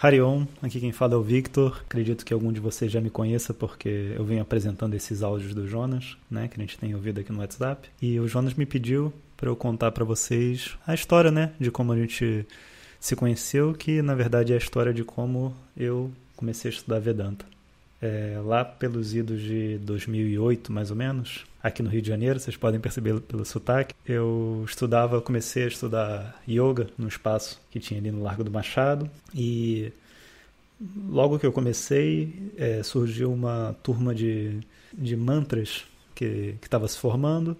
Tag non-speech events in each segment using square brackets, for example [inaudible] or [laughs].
Harion, aqui quem fala é o Victor. Acredito que algum de vocês já me conheça porque eu venho apresentando esses áudios do Jonas, né, que a gente tem ouvido aqui no WhatsApp. E o Jonas me pediu para eu contar para vocês a história, né, de como a gente se conheceu, que na verdade é a história de como eu comecei a estudar Vedanta. É, lá pelos idos de 2008, mais ou menos, aqui no Rio de Janeiro, vocês podem perceber pelo sotaque, eu estudava, comecei a estudar yoga no espaço que tinha ali no Largo do Machado e logo que eu comecei é, surgiu uma turma de, de mantras que estava se formando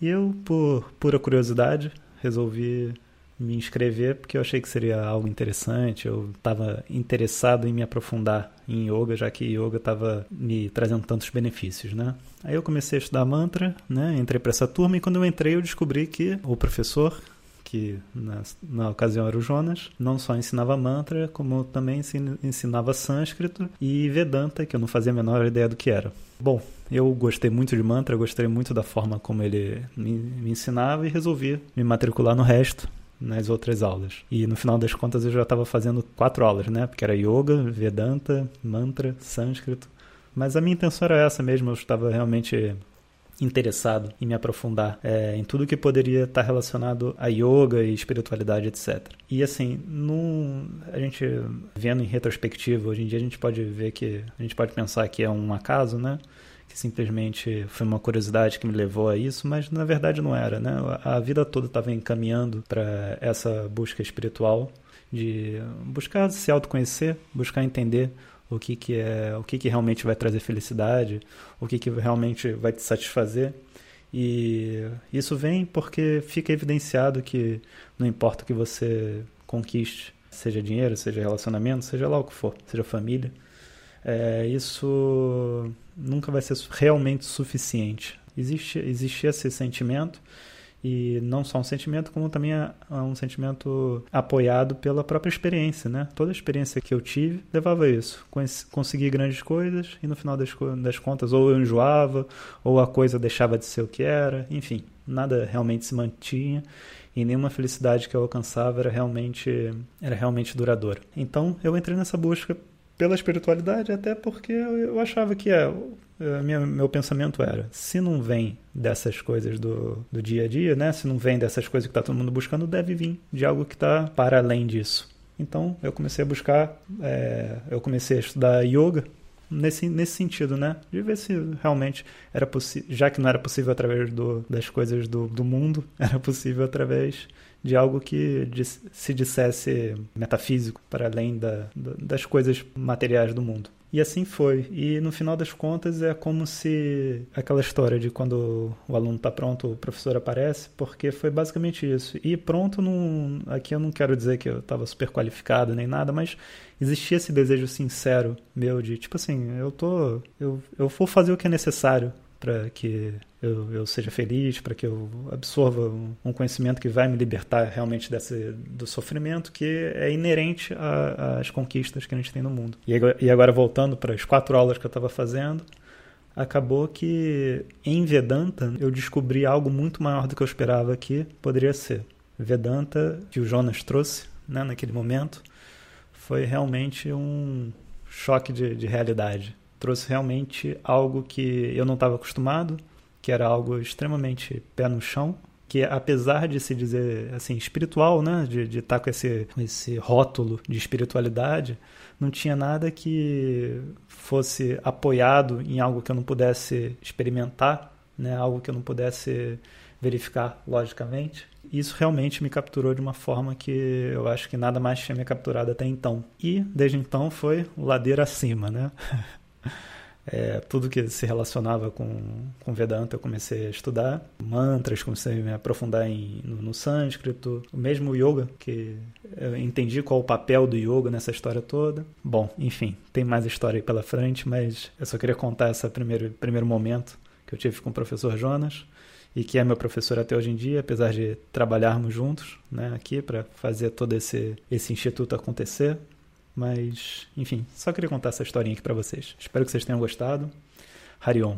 e eu, por pura curiosidade, resolvi me inscrever porque eu achei que seria algo interessante. Eu estava interessado em me aprofundar em yoga, já que yoga estava me trazendo tantos benefícios, né? Aí eu comecei a estudar mantra, né? Entrei para essa turma e quando eu entrei eu descobri que o professor que na, na, ocasião era o Jonas, não só ensinava mantra, como também ensinava sânscrito e Vedanta, que eu não fazia a menor ideia do que era. Bom, eu gostei muito de mantra, gostei muito da forma como ele me, me ensinava e resolvi me matricular no resto nas outras aulas. E no final das contas eu já estava fazendo quatro aulas, né? Porque era yoga, Vedanta, mantra, sânscrito. Mas a minha intenção era essa mesmo, eu estava realmente interessado em me aprofundar é, em tudo que poderia estar relacionado a yoga e espiritualidade, etc. E assim, num, a gente vendo em retrospectiva, hoje em dia a gente pode ver que a gente pode pensar que é um acaso, né? Que simplesmente foi uma curiosidade que me levou a isso, mas na verdade não era, né? A vida toda estava encaminhando para essa busca espiritual de buscar se autoconhecer, buscar entender o que, que é, o que, que realmente vai trazer felicidade, o que, que realmente vai te satisfazer. E isso vem porque fica evidenciado que não importa o que você conquiste, seja dinheiro, seja relacionamento, seja lá o que for, seja família, é, isso nunca vai ser realmente suficiente. Existe, existe esse sentimento, e não só um sentimento, como também é, é um sentimento apoiado pela própria experiência, né? Toda a experiência que eu tive levava a isso. Consegui grandes coisas e no final das, das contas ou eu enjoava, ou a coisa deixava de ser o que era, enfim, nada realmente se mantinha e nenhuma felicidade que eu alcançava era realmente, era realmente duradoura. Então eu entrei nessa busca pela espiritualidade, até porque eu achava que é, é, minha, meu pensamento era: se não vem dessas coisas do, do dia a dia, né? se não vem dessas coisas que está todo mundo buscando, deve vir de algo que está para além disso. Então eu comecei a buscar, é, eu comecei a estudar yoga nesse, nesse sentido, né? De ver se realmente era possível, já que não era possível através do, das coisas do, do mundo, [laughs] era possível através de algo que se dissesse metafísico, para além da, das coisas materiais do mundo. E assim foi. E no final das contas é como se aquela história de quando o aluno está pronto, o professor aparece, porque foi basicamente isso. E pronto, aqui eu não quero dizer que eu estava super qualificado nem nada, mas existia esse desejo sincero meu de tipo assim, eu tô, eu, eu vou fazer o que é necessário para que eu, eu, seja feliz, para que eu absorva um, conhecimento que vai me libertar realmente desse, do sofrimento que é inerente às conquistas que a gente tem no mundo. E e agora voltando para as quatro aulas que eu estava fazendo, acabou que em Vedanta eu descobri algo muito maior do que eu esperava que poderia ser. Vedanta, que o Jonas trouxe né, naquele momento, foi realmente um choque de, de realidade trouxe realmente algo que eu não estava acostumado, que era algo extremamente pé no chão, que apesar de se dizer assim espiritual, né, de, estar tá com esse, esse rótulo de espiritualidade, não tinha nada que fosse apoiado em algo que eu não pudesse experimentar, né, algo que eu não pudesse verificar logicamente. Isso realmente me capturou de uma forma que eu acho que nada mais tinha me capturado até então. E desde então foi ladeira acima, né? [laughs] É, tudo que se relacionava com, com Vedanta eu comecei a estudar. Mantras, comecei a me aprofundar em, no, no sânscrito. O mesmo yoga, que eu entendi qual o papel do yoga nessa história toda. Bom, enfim, tem mais história aí pela frente, mas eu só queria contar esse primeiro, primeiro momento que eu tive com o professor Jonas e que é meu professor até hoje em dia, apesar de trabalharmos juntos né, aqui para fazer todo esse, esse instituto acontecer. Mas, enfim, só queria contar essa historinha aqui para vocês. Espero que vocês tenham gostado. Harion.